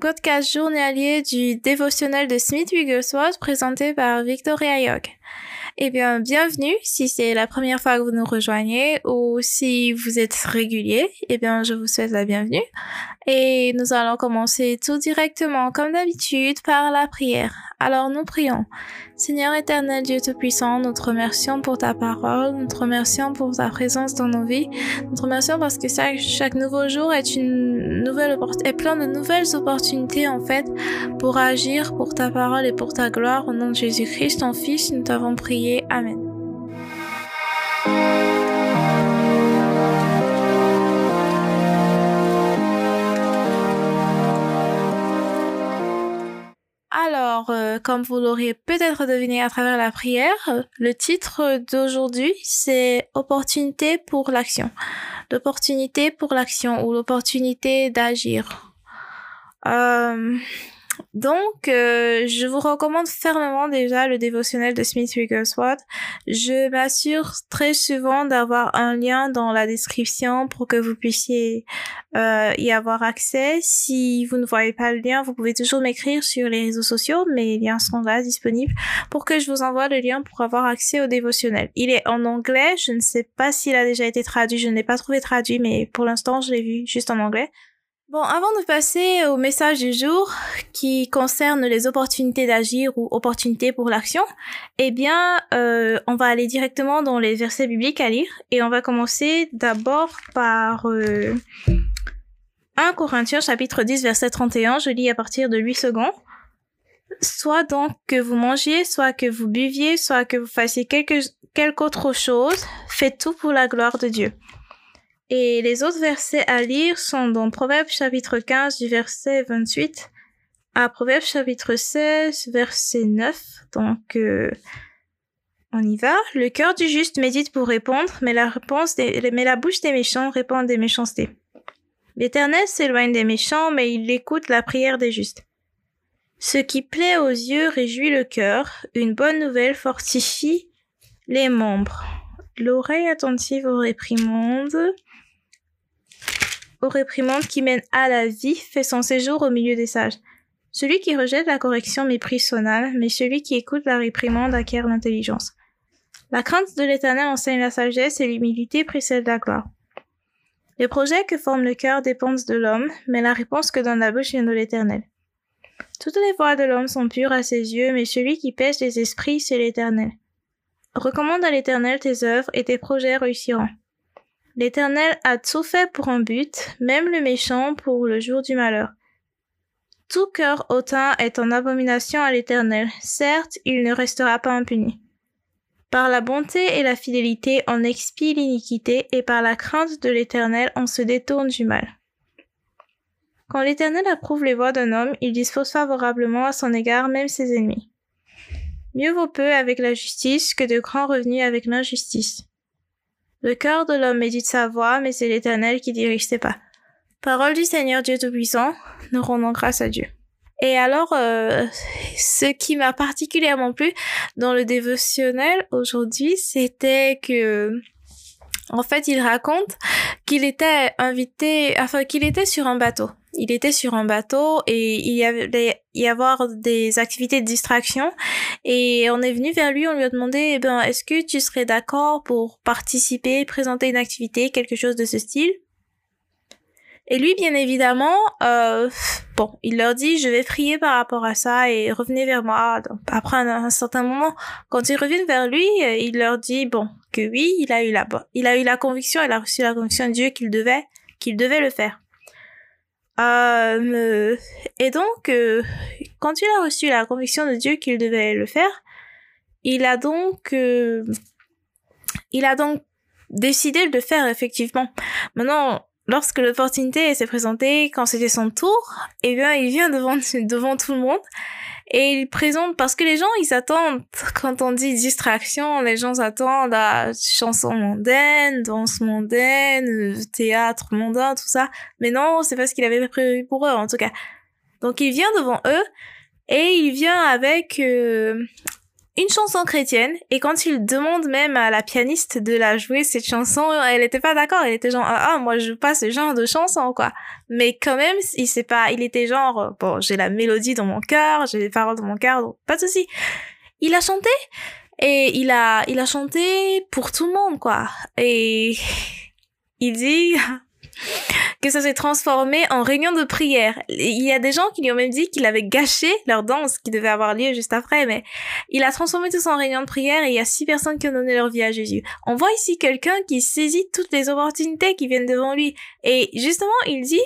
podcast journalier du dévotionnel de Smith Wigglesworth présenté par Victoria York. Eh bien, bienvenue si c'est la première fois que vous nous rejoignez ou si vous êtes régulier. Eh bien, je vous souhaite la bienvenue. Et nous allons commencer tout directement, comme d'habitude, par la prière. Alors nous prions. Seigneur éternel Dieu Tout-Puissant, nous te remercions pour ta parole, nous te remercions pour ta présence dans nos vies, nous te remercions parce que chaque, nouveau jour est une nouvelle plein de nouvelles opportunités en fait pour agir pour ta parole et pour ta gloire. Au nom de Jésus-Christ, ton Fils, Amen. Alors, euh, comme vous l'auriez peut-être deviné à travers la prière, le titre d'aujourd'hui, c'est Opportunité pour l'action. L'opportunité pour l'action ou l'opportunité d'agir. Euh, donc, euh, je vous recommande fermement déjà le dévotionnel de Smith Wigglesworth. Je m'assure très souvent d'avoir un lien dans la description pour que vous puissiez euh, y avoir accès. Si vous ne voyez pas le lien, vous pouvez toujours m'écrire sur les réseaux sociaux. Mes liens sont là disponibles pour que je vous envoie le lien pour avoir accès au dévotionnel. Il est en anglais. Je ne sais pas s'il a déjà été traduit. Je ne l'ai pas trouvé traduit, mais pour l'instant, je l'ai vu juste en anglais. Bon, avant de passer au message du jour qui concerne les opportunités d'agir ou opportunités pour l'action, eh bien, euh, on va aller directement dans les versets bibliques à lire et on va commencer d'abord par euh, 1 Corinthiens chapitre 10 verset 31. Je lis à partir de 8 secondes. Soit donc que vous mangiez, soit que vous buviez, soit que vous fassiez quelque, quelque autre chose, faites tout pour la gloire de Dieu. Et les autres versets à lire sont dans Proverbes chapitre 15 du verset 28 à Proverbes chapitre 16 verset 9. Donc, euh, on y va. Le cœur du juste médite pour répondre, mais la réponse des, mais la bouche des méchants répond des méchancetés. L'Éternel s'éloigne des méchants, mais il écoute la prière des justes. Ce qui plaît aux yeux réjouit le cœur. Une bonne nouvelle fortifie les membres. L'oreille attentive aux réprimandes aux réprimandes qui mènent à la vie fait son séjour au milieu des sages. Celui qui rejette la correction méprise son âme, mais celui qui écoute la réprimande acquiert l'intelligence. La crainte de l'éternel enseigne la sagesse et l'humilité précède la gloire. Les projets que forme le cœur dépendent de l'homme, mais la réponse que donne la bouche vient de l'éternel. Toutes les voies de l'homme sont pures à ses yeux, mais celui qui pèse les esprits, c'est l'éternel. Recommande à l'éternel tes œuvres et tes projets réussiront. L'Éternel a tout fait pour un but, même le méchant pour le jour du malheur. Tout cœur hautain est en abomination à l'Éternel. Certes, il ne restera pas impuni. Par la bonté et la fidélité, on expie l'iniquité, et par la crainte de l'Éternel, on se détourne du mal. Quand l'Éternel approuve les voies d'un homme, il dispose favorablement à son égard même ses ennemis. Mieux vaut peu avec la justice que de grands revenus avec l'injustice. Le cœur de l'homme médite sa voix, mais c'est l'Éternel qui dirige ses pas. Parole du Seigneur Dieu Tout-Puissant, nous rendons grâce à Dieu. Et alors, euh, ce qui m'a particulièrement plu dans le dévotionnel aujourd'hui, c'était que, en fait, il raconte qu'il était invité, enfin, qu'il était sur un bateau il était sur un bateau et il y avait y avoir des activités de distraction et on est venu vers lui, on lui a demandé eh ben est-ce que tu serais d'accord pour participer, présenter une activité, quelque chose de ce style? Et lui, bien évidemment, euh, bon, il leur dit, je vais prier par rapport à ça et revenez vers moi. après un, certain moment, quand ils reviennent vers lui, il leur dit, bon, que oui, il a eu la, il a eu la conviction, il a reçu la conviction de Dieu qu'il devait, qu'il devait le faire. Euh, et donc, euh, quand il a reçu la conviction de Dieu qu'il devait le faire, il a donc, euh, il a donc décidé de le faire effectivement. Maintenant, lorsque l'opportunité s'est présentée, quand c'était son tour, eh bien, il vient devant devant tout le monde et il présente parce que les gens ils attendent. Quand on dit distraction les gens attendent à chansons mondaines danse mondaine théâtre mondain tout ça. Mais non c'est pas ce qu'il avait prévu pour eux en tout cas. Donc il vient devant eux et il vient avec euh, une chanson chrétienne et quand il demande même à la pianiste de la jouer cette chanson, elle était pas d'accord, elle était genre ah, ah moi je joue pas ce genre de chanson quoi. Mais quand même, il sait pas, il était genre bon, j'ai la mélodie dans mon cœur, j'ai les paroles dans mon cœur, donc pas de souci. Il a chanté et il a il a chanté pour tout le monde quoi. Et il dit que ça s'est transformé en réunion de prière. Il y a des gens qui lui ont même dit qu'il avait gâché leur danse qui devait avoir lieu juste après, mais il a transformé tout ça en réunion de prière et il y a six personnes qui ont donné leur vie à Jésus. On voit ici quelqu'un qui saisit toutes les opportunités qui viennent devant lui. Et justement, il dit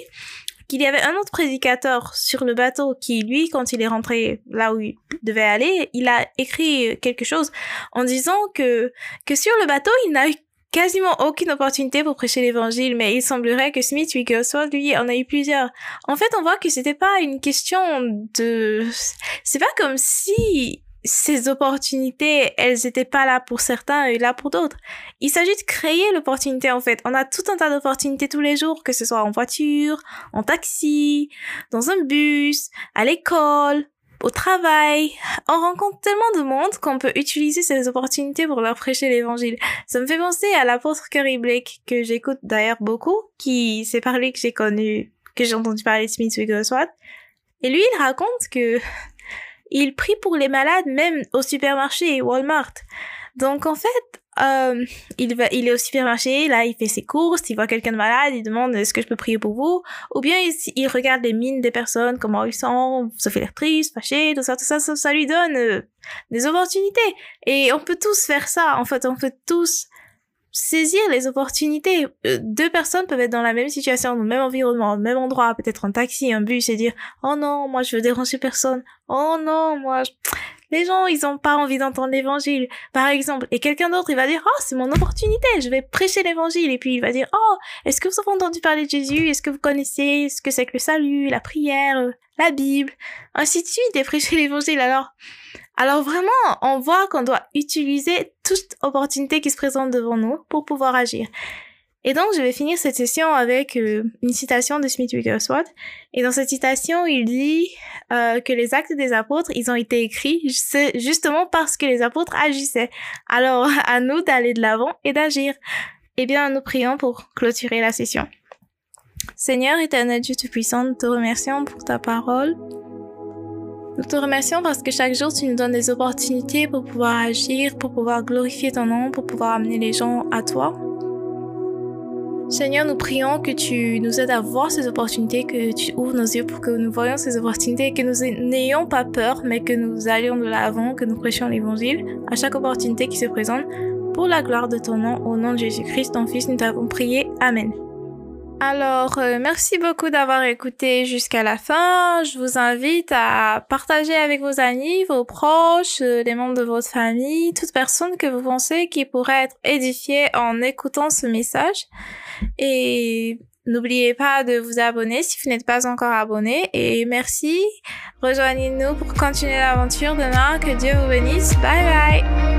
qu'il y avait un autre prédicateur sur le bateau qui, lui, quand il est rentré là où il devait aller, il a écrit quelque chose en disant que, que sur le bateau, il n'a eu quasiment aucune opportunité pour prêcher l'évangile, mais il semblerait que Smith Wigglesworth, lui, en a eu plusieurs. En fait, on voit que c'était pas une question de, c'est pas comme si ces opportunités, elles étaient pas là pour certains et là pour d'autres. Il s'agit de créer l'opportunité, en fait. On a tout un tas d'opportunités tous les jours, que ce soit en voiture, en taxi, dans un bus, à l'école, au travail. On rencontre tellement de monde qu'on peut utiliser ces opportunités pour leur prêcher l'évangile. Ça me fait penser à l'apôtre Curry Blake, que j'écoute d'ailleurs beaucoup, qui s'est parlé que j'ai connu, que j'ai entendu parler de Smith Wigglesworth. Et lui, il raconte que il prie pour les malades même au supermarché Walmart. Donc en fait, euh, il va, il est au supermarché, là, il fait ses courses, il voit quelqu'un de malade, il demande est-ce que je peux prier pour vous, ou bien il, regarde les mines des personnes, comment ils sont, ça fait l'air triste, fâché, tout ça, tout ça, ça, lui donne euh, des opportunités. Et on peut tous faire ça, en fait, on peut tous saisir les opportunités. Euh, deux personnes peuvent être dans la même situation, dans le même environnement, au même endroit, peut-être un taxi, un bus, et dire oh non, moi je veux déranger personne, oh non, moi je les gens, ils ont pas envie d'entendre l'évangile, par exemple. Et quelqu'un d'autre, il va dire, oh, c'est mon opportunité, je vais prêcher l'évangile. Et puis il va dire, oh, est-ce que vous avez entendu parler de Jésus? Est-ce que vous connaissez ce que c'est que le salut, la prière, la Bible? Ainsi de suite, et prêcher l'évangile. Alors, alors vraiment, on voit qu'on doit utiliser toute opportunité qui se présente devant nous pour pouvoir agir. Et donc, je vais finir cette session avec euh, une citation de Smith Wigglesworth. Et dans cette citation, il dit euh, que les actes des apôtres, ils ont été écrits justement parce que les apôtres agissaient. Alors, à nous d'aller de l'avant et d'agir. Eh bien, nous prions pour clôturer la session. Seigneur éternel Dieu Tout-Puissant, nous te remercions pour ta parole. Nous te remercions parce que chaque jour, tu nous donnes des opportunités pour pouvoir agir, pour pouvoir glorifier ton nom, pour pouvoir amener les gens à toi. Seigneur, nous prions que tu nous aides à voir ces opportunités, que tu ouvres nos yeux pour que nous voyions ces opportunités, que nous n'ayons pas peur, mais que nous allions de l'avant, que nous prêchions l'évangile à chaque opportunité qui se présente pour la gloire de ton nom, au nom de Jésus-Christ, ton Fils, nous t'avons prié. Amen. Alors, euh, merci beaucoup d'avoir écouté jusqu'à la fin. Je vous invite à partager avec vos amis, vos proches, euh, les membres de votre famille, toute personne que vous pensez qui pourrait être édifiée en écoutant ce message. Et n'oubliez pas de vous abonner si vous n'êtes pas encore abonné. Et merci. Rejoignez-nous pour continuer l'aventure demain. Que Dieu vous bénisse. Bye bye.